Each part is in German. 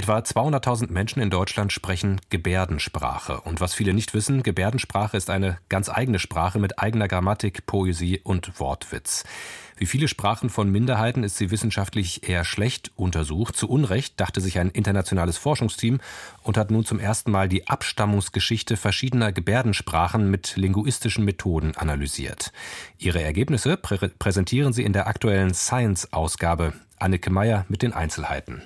Etwa 200.000 Menschen in Deutschland sprechen Gebärdensprache. Und was viele nicht wissen, Gebärdensprache ist eine ganz eigene Sprache mit eigener Grammatik, Poesie und Wortwitz. Wie viele Sprachen von Minderheiten ist sie wissenschaftlich eher schlecht untersucht. Zu Unrecht dachte sich ein internationales Forschungsteam und hat nun zum ersten Mal die Abstammungsgeschichte verschiedener Gebärdensprachen mit linguistischen Methoden analysiert. Ihre Ergebnisse prä präsentieren sie in der aktuellen Science-Ausgabe. Anneke Meyer mit den Einzelheiten.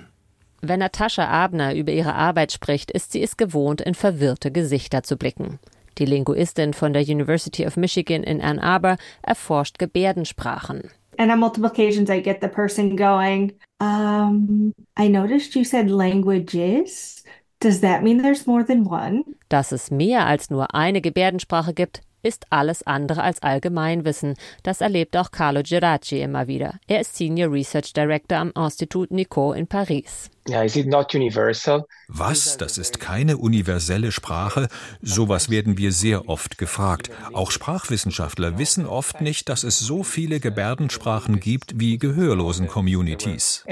Wenn Natascha Abner über ihre Arbeit spricht, ist sie es gewohnt, in verwirrte Gesichter zu blicken. Die Linguistin von der University of Michigan in Ann Arbor erforscht Gebärdensprachen. And on multiple occasions, I get the person going, um, I noticed you said languages. Does that mean there's more than one? Dass es mehr als nur eine Gebärdensprache gibt, ist alles andere als Allgemeinwissen. Das erlebt auch Carlo Geraci immer wieder. Er ist Senior Research Director am Institut Nicot in Paris. Was? Das ist keine universelle Sprache? Sowas werden wir sehr oft gefragt. Auch Sprachwissenschaftler wissen oft nicht, dass es so viele Gebärdensprachen gibt wie Gehörlosen-Communities.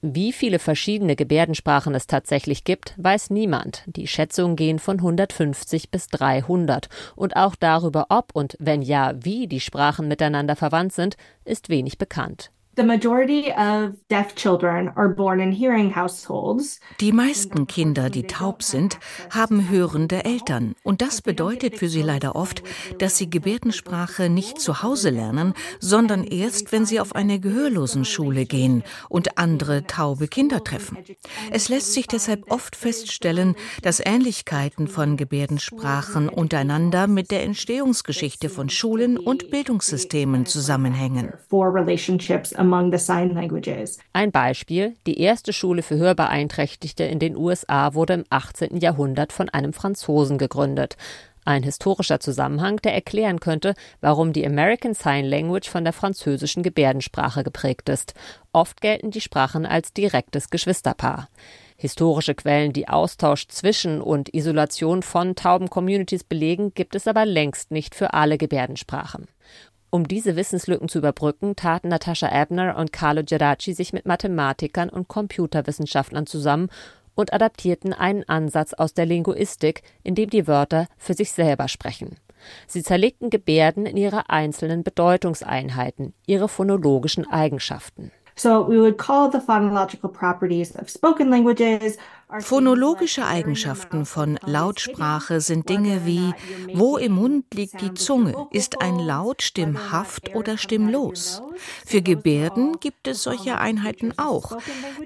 Wie viele verschiedene Gebärdensprachen es tatsächlich gibt, weiß niemand. Die Schätzungen gehen von 150 bis 300. Und auch darüber, ob und wenn ja, wie die Sprachen miteinander verwandt sind, ist wenig bekannt. The majority of deaf children are born in hearing households. Die meisten Kinder, die taub sind, haben hörende Eltern. Und das bedeutet für sie leider oft, dass sie Gebärdensprache nicht zu Hause lernen, sondern erst, wenn sie auf eine Gehörlosenschule gehen und andere taube Kinder treffen. Es lässt sich deshalb oft feststellen, dass Ähnlichkeiten von Gebärdensprachen untereinander mit der Entstehungsgeschichte von Schulen und Bildungssystemen zusammenhängen among the sign languages. Ein Beispiel: Die erste Schule für Hörbeeinträchtigte in den USA wurde im 18. Jahrhundert von einem Franzosen gegründet. Ein historischer Zusammenhang, der erklären könnte, warum die American Sign Language von der französischen Gebärdensprache geprägt ist. Oft gelten die Sprachen als direktes Geschwisterpaar. Historische Quellen, die Austausch zwischen und Isolation von tauben Communities belegen, gibt es aber längst nicht für alle Gebärdensprachen. Um diese Wissenslücken zu überbrücken, taten Natascha Abner und Carlo Geraci sich mit Mathematikern und Computerwissenschaftlern zusammen und adaptierten einen Ansatz aus der Linguistik, in dem die Wörter für sich selber sprechen. Sie zerlegten Gebärden in ihre einzelnen Bedeutungseinheiten, ihre phonologischen Eigenschaften. So we would call the phonological properties of spoken languages Phonologische Eigenschaften von Lautsprache sind Dinge wie, wo im Mund liegt die Zunge? Ist ein Laut stimmhaft oder stimmlos? Für Gebärden gibt es solche Einheiten auch.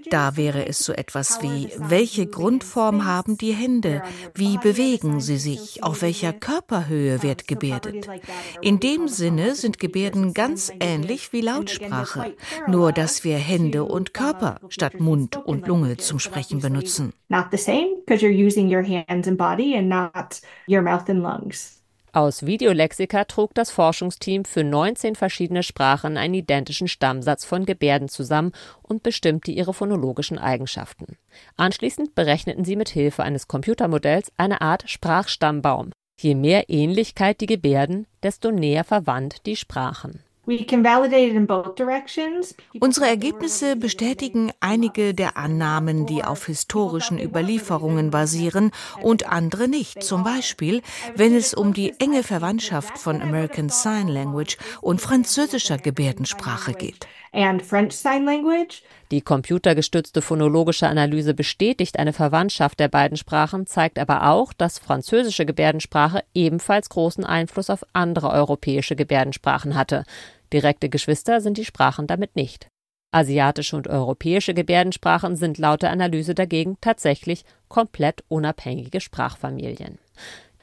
Da wäre es so etwas wie, welche Grundform haben die Hände? Wie bewegen sie sich? Auf welcher Körperhöhe wird gebärdet? In dem Sinne sind Gebärden ganz ähnlich wie Lautsprache, nur dass wir Hände und Körper statt Mund und Lunge zum Sprechen benutzen not the same because you're using your hands and body and not your mouth and lungs. Aus Videolexika trug das Forschungsteam für 19 verschiedene Sprachen einen identischen Stammsatz von Gebärden zusammen und bestimmte ihre phonologischen Eigenschaften. Anschließend berechneten sie mit Hilfe eines Computermodells eine Art Sprachstammbaum. Je mehr Ähnlichkeit die Gebärden, desto näher verwandt die Sprachen. Unsere Ergebnisse bestätigen einige der Annahmen, die auf historischen Überlieferungen basieren und andere nicht. Zum Beispiel, wenn es um die enge Verwandtschaft von American Sign Language und französischer Gebärdensprache geht. Die computergestützte phonologische Analyse bestätigt eine Verwandtschaft der beiden Sprachen, zeigt aber auch, dass französische Gebärdensprache ebenfalls großen Einfluss auf andere europäische Gebärdensprachen hatte. Direkte Geschwister sind die Sprachen damit nicht. Asiatische und europäische Gebärdensprachen sind laut der Analyse dagegen tatsächlich komplett unabhängige Sprachfamilien.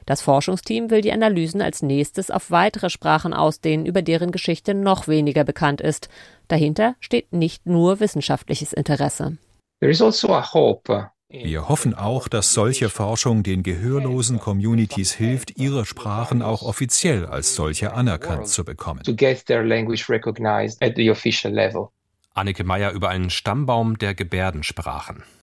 Das Forschungsteam will die Analysen als nächstes auf weitere Sprachen ausdehnen, über deren Geschichte noch weniger bekannt ist. Dahinter steht nicht nur wissenschaftliches Interesse. There is also a hope wir hoffen auch, dass solche Forschung den gehörlosen Communities hilft, ihre Sprachen auch offiziell als solche anerkannt zu bekommen. Anneke Meyer über einen Stammbaum der Gebärdensprachen.